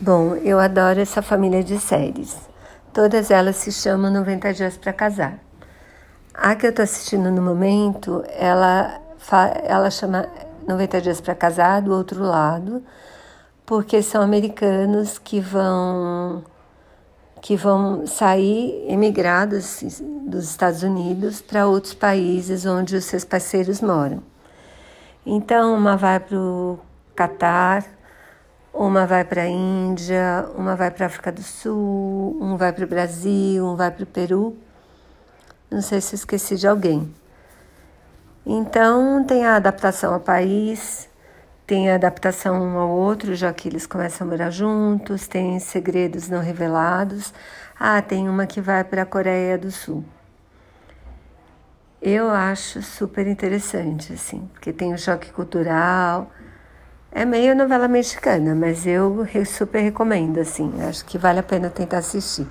Bom, eu adoro essa família de séries. Todas elas se chamam 90 Dias para Casar. A que eu estou assistindo no momento, ela, ela chama 90 Dias para Casar do outro lado, porque são americanos que vão que vão sair emigrados dos Estados Unidos para outros países onde os seus parceiros moram. Então, uma vai para o Catar, uma vai para a Índia, uma vai para a África do Sul, um vai para o Brasil, um vai para o Peru. Não sei se esqueci de alguém. Então, tem a adaptação ao país, tem a adaptação um ao outro, já que eles começam a morar juntos, tem segredos não revelados. Ah, tem uma que vai para a Coreia do Sul. Eu acho super interessante, assim, porque tem o choque cultural, é meio novela mexicana, mas eu super recomendo, assim. Acho que vale a pena tentar assistir.